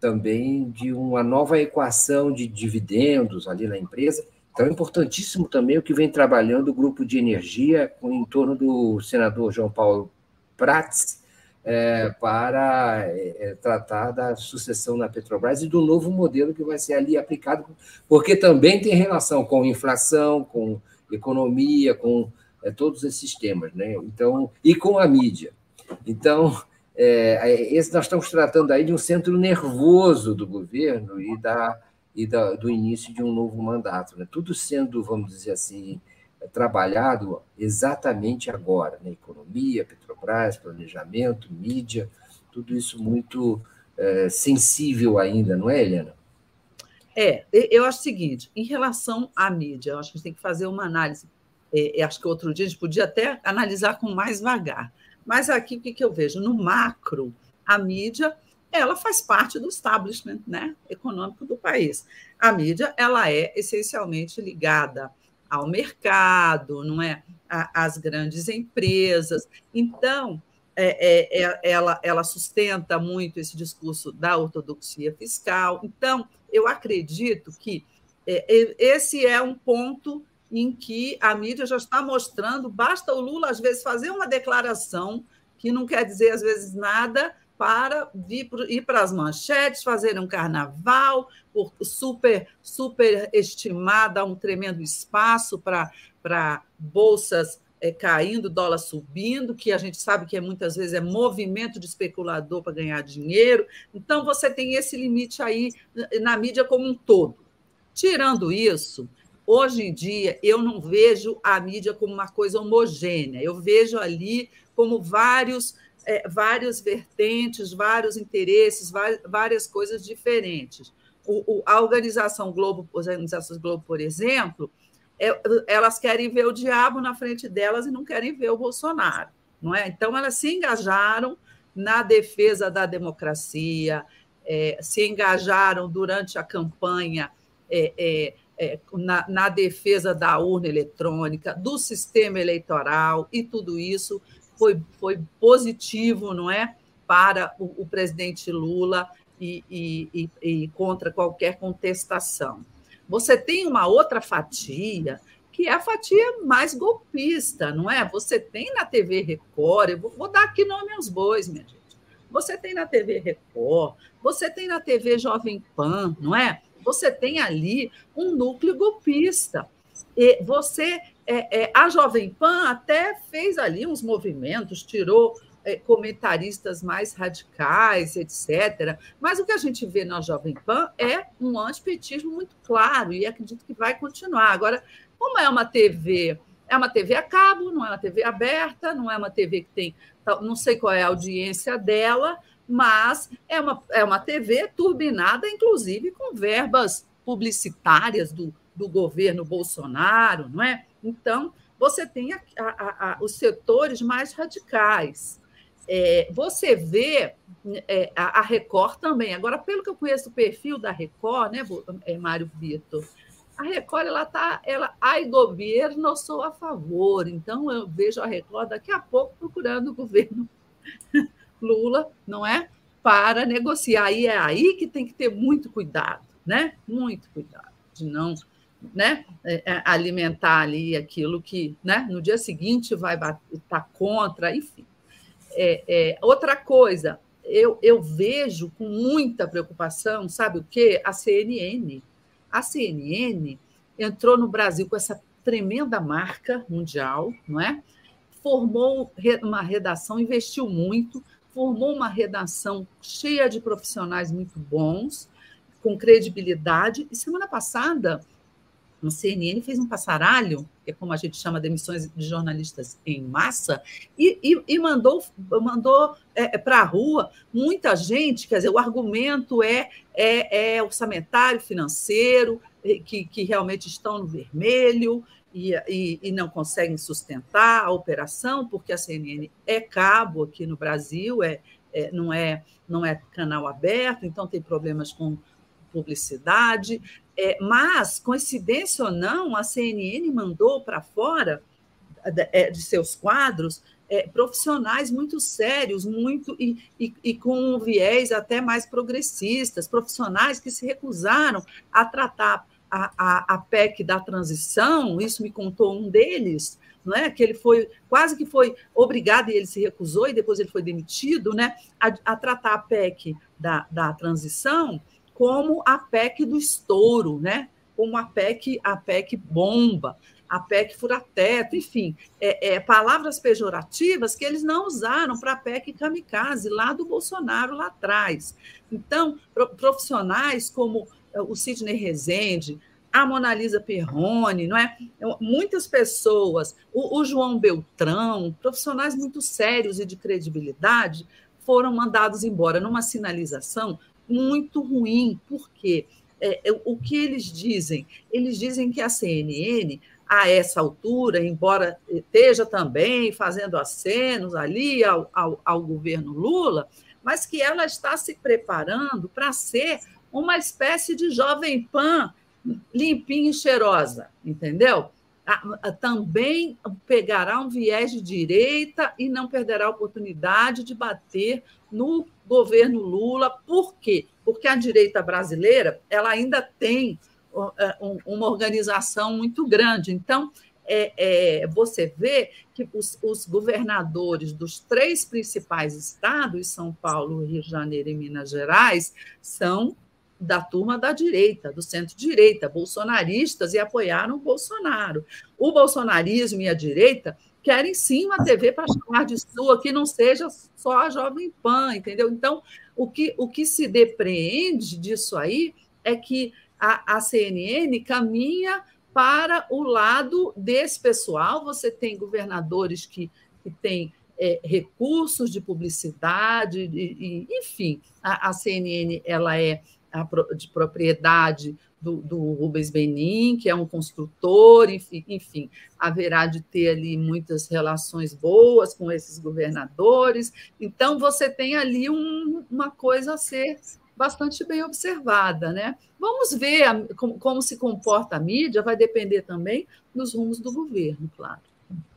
também de uma nova equação de dividendos ali na empresa. Então, é importantíssimo também o que vem trabalhando o grupo de energia em torno do senador João Paulo Prats, é, para é, tratar da sucessão na Petrobras e do novo modelo que vai ser ali aplicado, porque também tem relação com inflação, com economia, com é, todos esses temas, né? Então, e com a mídia. Então, é, esse nós estamos tratando aí de um centro nervoso do governo e da e da, do início de um novo mandato, né? Tudo sendo, vamos dizer assim, é trabalhado exatamente agora, né? Economia, Petrobras, planejamento, mídia, tudo isso muito é, sensível ainda, não é, Helena? É, eu acho o seguinte, em relação à mídia, eu acho que a gente tem que fazer uma análise. É, acho que outro dia a gente podia até analisar com mais vagar. Mas aqui o que, eu vejo? No macro, a mídia ela faz parte do establishment né, econômico do país. A mídia ela é essencialmente ligada ao mercado, não é? Às grandes empresas. Então, é, é, é, ela, ela sustenta muito esse discurso da ortodoxia fiscal. Então, eu acredito que é, esse é um ponto em que a mídia já está mostrando, basta o Lula, às vezes, fazer uma declaração que não quer dizer, às vezes, nada, para ir para as manchetes, fazer um carnaval, super, super estimada, um tremendo espaço para bolsas é, caindo, dólar subindo, que a gente sabe que é, muitas vezes é movimento de especulador para ganhar dinheiro. Então, você tem esse limite aí na mídia como um todo. Tirando isso, hoje em dia, eu não vejo a mídia como uma coisa homogênea, eu vejo ali como vários é, várias vertentes, vários interesses, várias coisas diferentes. O, o, a organização Globo, as organizações Globo, por exemplo, é, elas querem ver o diabo na frente delas e não querem ver o Bolsonaro, não é? Então elas se engajaram na defesa da democracia, é, se engajaram durante a campanha é, é, na, na, defesa da urna eletrônica, do sistema eleitoral e tudo isso foi, foi positivo, não é? Para o, o presidente Lula e, e, e, e contra qualquer contestação. Você tem uma outra fatia que é a fatia mais golpista, não é? Você tem na TV Record, eu vou, vou, dar aqui nome aos bois, minha gente. Você tem na TV Record, você tem na TV Jovem Pan, não é? Você tem ali um núcleo golpista. E você é, é, a Jovem Pan até fez ali uns movimentos, tirou é, comentaristas mais radicais, etc. Mas o que a gente vê na Jovem Pan é um antipetismo muito claro e acredito que vai continuar. Agora, como é uma TV, é uma TV a cabo, não é uma TV aberta, não é uma TV que tem, não sei qual é a audiência dela, mas é uma, é uma TV turbinada, inclusive com verbas publicitárias do, do governo Bolsonaro, não é? Então, você tem a, a, a, os setores mais radicais. É, você vê é, a, Record também. Agora, pelo que eu conheço o perfil da Record, né, é, Mário Vitor, a Record, ela está, ela, ai governo, sou a favor. Então, eu vejo a Record daqui a pouco procurando o governo *laughs* Lula, não é? Para negociar. E é aí que tem que ter muito cuidado, né? Muito cuidado de não né, é, é, alimentar ali aquilo que né, no dia seguinte vai estar tá contra, enfim. É, é, outra coisa, eu, eu vejo com muita preocupação, sabe o quê? A CNN. A CNN entrou no Brasil com essa tremenda marca mundial, não é? Formou uma redação, investiu muito, formou uma redação cheia de profissionais muito bons, com credibilidade. E semana passada, no CNN fez um passaralho, que é como a gente chama de de jornalistas em massa, e, e, e mandou, mandou é, para a rua muita gente. Quer dizer, o argumento é, é, é orçamentário, financeiro, que, que realmente estão no vermelho e, e, e, não conseguem sustentar a operação, porque a CNN é cabo aqui no Brasil, é, é, não, é, não é canal aberto, então tem problemas com publicidade. É, mas, coincidência ou não, a CNN mandou para fora de, é, de, seus quadros é, profissionais muito sérios, muito e, e, e, com um viés até mais progressistas, profissionais que se recusaram a tratar a, a, a PEC da transição, isso me contou um deles, não é? que ele foi quase que foi obrigado e ele se recusou e depois ele foi demitido, né? a, a tratar a PEC da, da transição como a PEC do estouro, né? como a PEC, a PEC bomba, a PEC fura-teto, enfim, é, é, palavras pejorativas que eles não usaram para a PEC kamikaze, lá do Bolsonaro, lá atrás. Então, profissionais como o Sidney Rezende, a Mona Lisa Perrone, não é? Muitas pessoas, o, o João Beltrão, profissionais muito sérios e de credibilidade, foram mandados embora numa sinalização muito ruim. Por quê? É, é, o que eles dizem? Eles dizem que a CNN, a essa altura, embora esteja também fazendo acenos ali ao, ao, ao governo Lula, mas que ela está se preparando para ser uma espécie de jovem pan limpinha e cheirosa, entendeu? Também pegará um viés de direita e não perderá a oportunidade de bater no governo Lula. Por quê? Porque a direita brasileira ela ainda tem é, uma organização muito grande. Então, é, é, você vê que os, os, governadores dos três principais estados, São Paulo, Rio de Janeiro e Minas Gerais, são da turma da direita, do centro-direita, bolsonaristas, e apoiaram o Bolsonaro. O bolsonarismo e a direita querem sim uma TV para chamar de sua, que não seja só a Jovem Pan, entendeu? Então, o que, o que se depreende disso aí é que a, a CNN caminha para o lado desse pessoal. Você tem governadores que, que têm é, recursos de publicidade, e, e enfim, a, a CNN ela é de propriedade do, do Rubens Benin, que é um construtor, enfim, enfim, haverá de ter ali muitas relações boas com esses governadores. Então, você tem ali um, uma coisa a ser bastante bem observada. Né? Vamos ver a, como, como, se comporta a mídia, vai depender também dos rumos do governo, claro.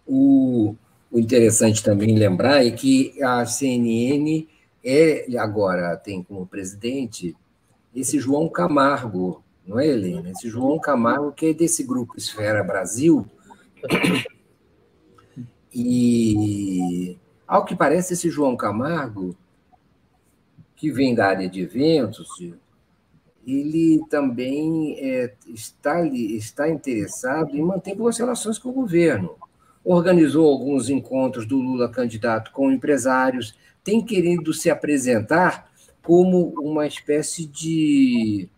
O, o interessante também lembrar é que a CNN é, agora tem como presidente esse João Camargo, não é, Helena? Esse João Camargo, que é desse grupo Esfera Brasil. *coughs* E, ao que parece, esse João Camargo, que vem da área de eventos, ele também é, está, está interessado em manter boas relações com o governo. Organizou alguns encontros do Lula candidato com empresários, tem querido se apresentar como uma espécie de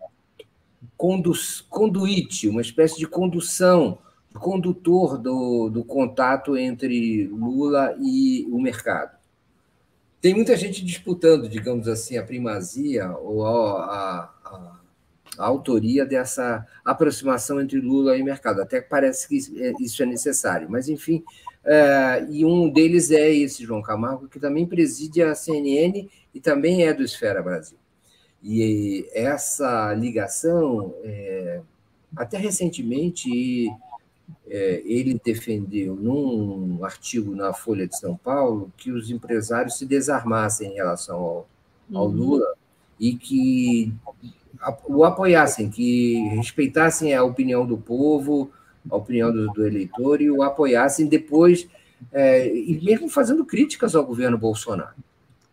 conduíte, uma espécie de condução, condutor do, do contato entre Lula e o mercado. Tem muita gente disputando, digamos assim, a primazia ou a, a, a autoria dessa aproximação entre Lula e mercado. Até parece que isso é necessário, mas enfim. É, e um deles é esse João Camargo, que também preside a CNN e também é do Esfera Brasil. E essa ligação, é, até recentemente, é, ele defendeu num artigo na Folha de São Paulo que os empresários se desarmassem em relação ao, ao uhum. Lula e que o apoiassem, que respeitassem a opinião do povo, a opinião do, do eleitor e o apoiassem depois, é, e mesmo fazendo críticas ao governo Bolsonaro.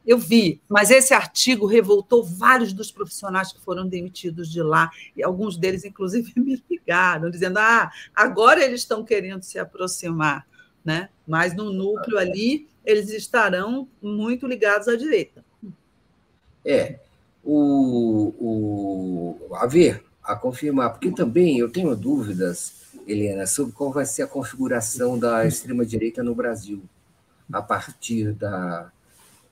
Eu vi, mas esse artigo revoltou vários dos profissionais que foram demitidos de lá, e alguns deles, inclusive, *laughs* me ligaram, dizendo: ah, agora eles estão querendo se aproximar né? Mas no núcleo ali, eles estarão muito ligados à direita. É, o, o, a ver, a confirmar, porque também eu tenho dúvidas, Helena, sobre qual vai ser a configuração da extrema-direita no Brasil, a partir da,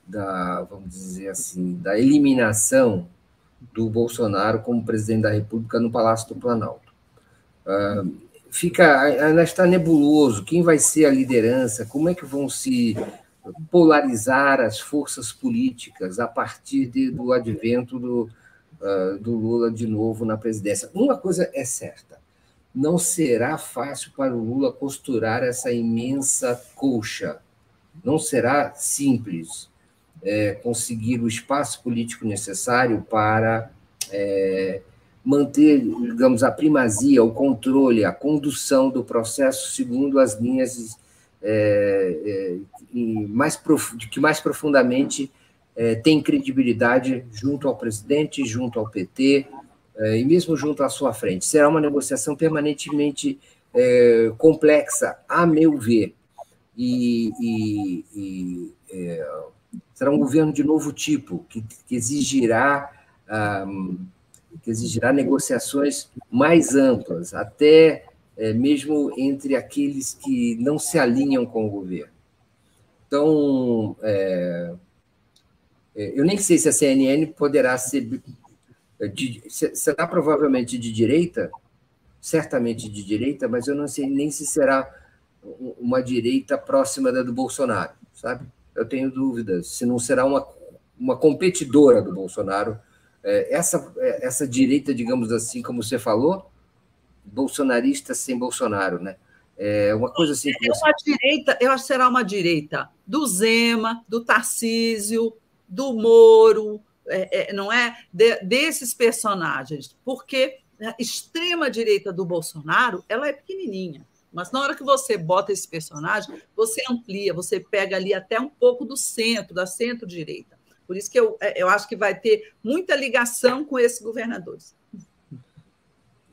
da, vamos dizer assim, da eliminação do Bolsonaro como presidente da República no Palácio do Planalto. Uh, fica, ainda está nebuloso quem vai ser a liderança, como é que vão se polarizar as forças políticas a partir de, do advento do, uh, do Lula de novo na presidência. Uma coisa é certa: não será fácil para o Lula costurar essa imensa colcha. Não será simples é, conseguir o espaço político necessário para é, manter, digamos, a primazia, o controle, a condução do processo segundo as linhas é, é, mais prof, que mais profundamente é, tem credibilidade junto ao presidente, junto ao PT é, e mesmo junto à sua frente. Será uma negociação permanentemente é, complexa, a meu ver, e, e, e é, será um governo de novo tipo que, que exigirá um, que exigirá negociações mais amplas, até é, mesmo entre aqueles que não se alinham com o governo. Então, é, é eu nem sei se a CNN poderá ser. Será provavelmente de direita, certamente de direita, mas eu não sei nem se será uma direita próxima da do Bolsonaro, sabe? Eu tenho dúvidas se não será uma, uma competidora do Bolsonaro. É, essa, é, essa direita, digamos assim, como você falou, bolsonarista sem Bolsonaro, né? É uma coisa assim. Que você... uma direita, eu acho que será uma direita do Zema, do Tarcísio, do Moro, é, é, não é? De, desses personagens, porque a extrema direita do Bolsonaro ela é pequenininha. Mas na hora que você bota esse personagem, você amplia, você pega ali até um pouco do centro, da centro-direita. Por isso que eu, é, eu acho que vai ter muita ligação com esses governadores.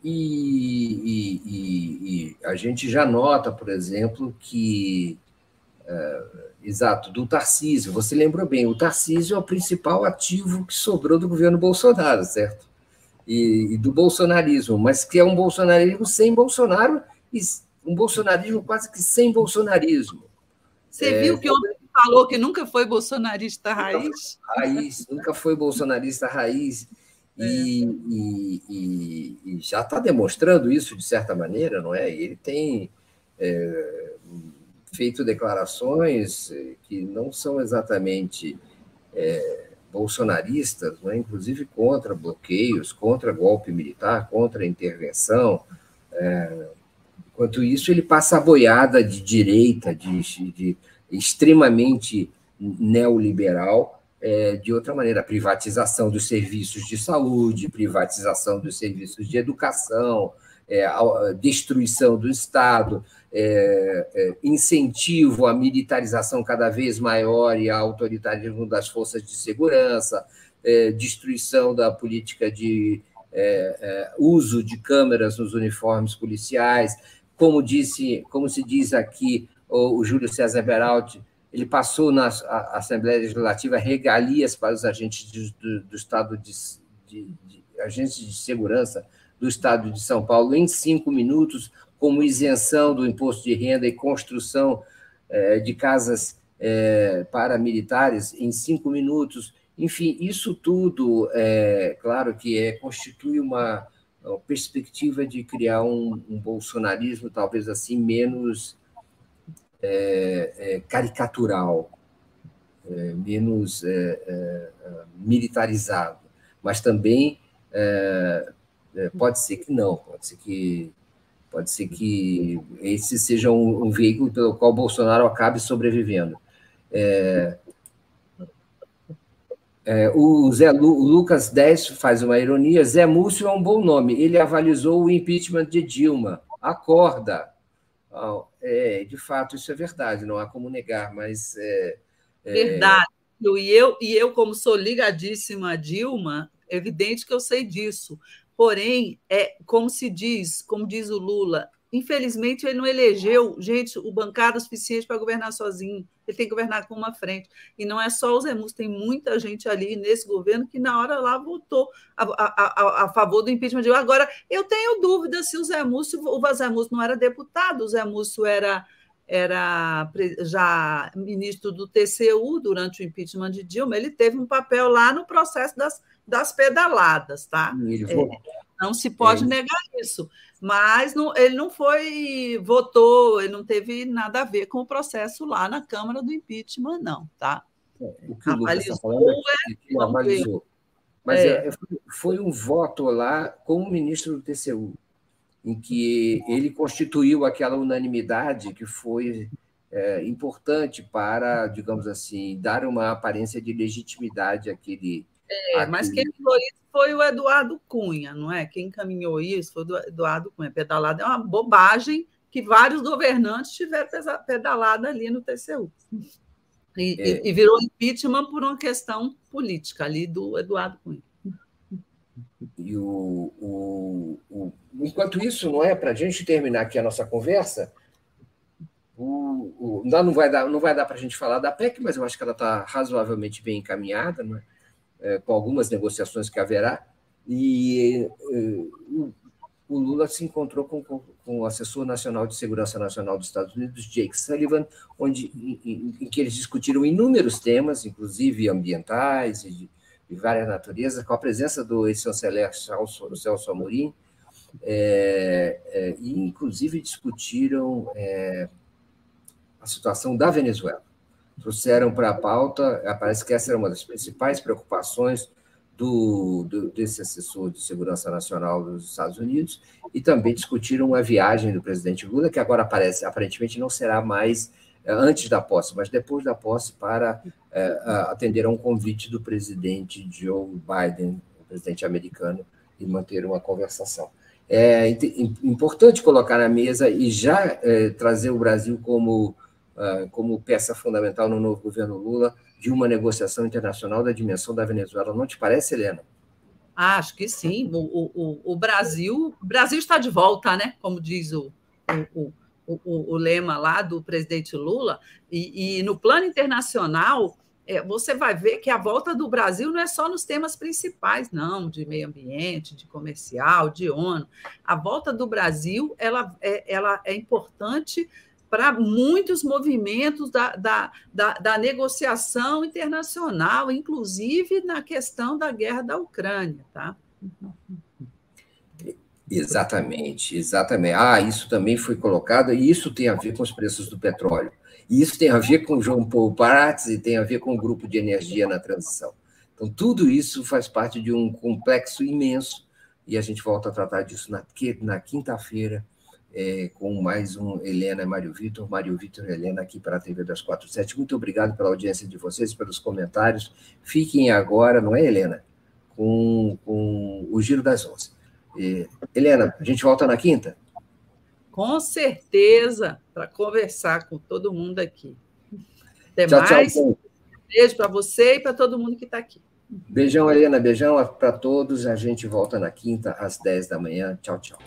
E, e, e, e, a gente já nota, por exemplo, que. Exato, do Tarcísio. Você lembrou bem, o Tarcísio é o principal ativo que sobrou do governo Bolsonaro, certo? E, do bolsonarismo, mas que é um bolsonarismo sem Bolsonaro, e um bolsonarismo quase que sem bolsonarismo. Você é, viu que ontem falou que nunca foi bolsonarista raiz? Raiz, nunca foi bolsonarista raiz. *laughs* É. E, e, e, e, já está demonstrando isso de certa maneira, não é? Ele tem é, feito declarações que não são exatamente é, bolsonaristas, não é? inclusive contra bloqueios, contra golpe militar, contra intervenção. É, enquanto isso, ele passa a boiada de direita, de, de extremamente neoliberal, é, de outra maneira, privatização dos serviços de saúde, privatização dos serviços de educação, é, a destruição do Estado, é, é, incentivo à militarização cada vez maior e ao autoritarismo das forças de segurança, é, destruição da política de é, uso de câmeras nos uniformes policiais, como disse, como se diz aqui o, o Júlio César Beraldi, ele passou na Assembleia Legislativa regalias para os agentes de, do, do, Estado de, de, de, agentes de segurança do Estado de São Paulo em cinco minutos, como isenção do imposto de renda e construção é, de casas é, para militares em cinco minutos. Enfim, isso tudo, é claro que é, constitui uma, uma perspectiva de criar um, um bolsonarismo talvez assim menos é, é, caricatural, é, menos militarizado, mas também pode ser que não, pode ser que pode ser que esse seja um, um veículo pelo qual Bolsonaro acabe sobrevivendo. É, é, o Zé Lu, o Lucas 10 faz uma ironia. Zé Múcio é um bom nome. Ele avalizou o impeachment de Dilma. Acorda. É, de fato, isso é verdade, não há como negar, mas. É, é... Verdade. E eu, e eu, como sou ligadíssima a Dilma, é evidente que eu sei disso. Porém, é como se diz, como diz o Lula, infelizmente, ele não elegeu, gente, o bancada suficiente para governar sozinho. Ele tem que governar com uma frente. E não é só o Zé Múcio, tem muita gente ali nesse governo que, na hora lá, votou a, a, a, a favor do impeachment. Agora, eu tenho dúvida se o Zé Múcio, o Zé não era deputado, o Zé Múcio era era já ministro do TCU durante o impeachment de Dilma, ele teve um papel lá no processo das, das pedaladas, tá? É, não se pode é. negar isso. Mas não, ele não foi, votou, ele não teve nada a ver com o processo lá na Câmara do impeachment, não, tá? É, o que o Lucas está falando é que avalizou. Mas é. é foi um voto lá com o ministro do TCU em que ele constituiu aquela unanimidade que foi é, importante para, digamos assim, dar uma aparência de legitimidade àquele. É, mas quem falou isso foi o Eduardo Cunha, não é? Quem encaminhou isso foi o Eduardo Cunha. Pedalada é uma bobagem que vários governantes tiveram pedalada ali no TCU. E, é. e virou impeachment por uma questão política ali do Eduardo Cunha. E o, o, o, enquanto isso, não é para a gente terminar aqui a nossa conversa, o, o, não vai dar, não vai dar para a gente falar da PEC, mas eu acho que ela está razoavelmente bem encaminhada, é? É, com algumas negociações que haverá. E é, o, Lula se encontrou com, com, o assessor nacional de segurança nacional dos Estados Unidos, Jake Sullivan, onde, em, em, que eles discutiram inúmeros temas, inclusive ambientais e de, de várias naturezas, com a presença do ex-chanceler Celso Amorim, é, é, e inclusive discutiram é, a situação da Venezuela. Trouxeram para a pauta, parece que essa era uma das principais preocupações do, do, desse assessor de segurança nacional dos Estados Unidos, e também discutiram a viagem do presidente Lula, que agora parece, aparentemente não será mais é, antes da posse, mas depois da posse, para é, atender a um convite do presidente Joe Biden, o presidente americano, e manter uma conversação. É importante colocar na mesa e já é, trazer o Brasil como, como peça fundamental no novo governo Lula de uma negociação internacional da dimensão da Venezuela. Não te parece, Helena? Acho que sim. O, o, o Brasil, o Brasil está de volta, né? Como diz o, o lema lá do presidente Lula, e, e no plano internacional, é, você vai ver que a volta do Brasil não é só nos temas principais, não, de meio ambiente, de comercial, de ONU. A volta do Brasil ela é, ela é importante para muitos movimentos da, da, da, da, negociação internacional, inclusive na questão da guerra da Ucrânia. Tá? Exatamente, exatamente. Ah, isso também foi colocado, e isso tem a ver com os preços do petróleo. E isso tem a ver com João Paulo Prats e tem a ver com o grupo de energia na transição. Então, tudo isso faz parte de um complexo imenso, e a gente volta a tratar disso na, na quinta-feira, é, com mais um Helena e Mário Vitor, Mário Vitor e Helena aqui para a TV das 47. Muito obrigado pela audiência de vocês, pelos comentários. Fiquem agora, não é, Helena? Com, com o Giro das Onze. Helena, a gente volta na quinta? Com certeza, para conversar com todo mundo aqui. Até tchau, mais. Tchau, Beijo para você e para todo mundo que está aqui. Beijão, Helena. Beijão para todos. A gente volta na quinta, às 10 da manhã. Tchau, tchau.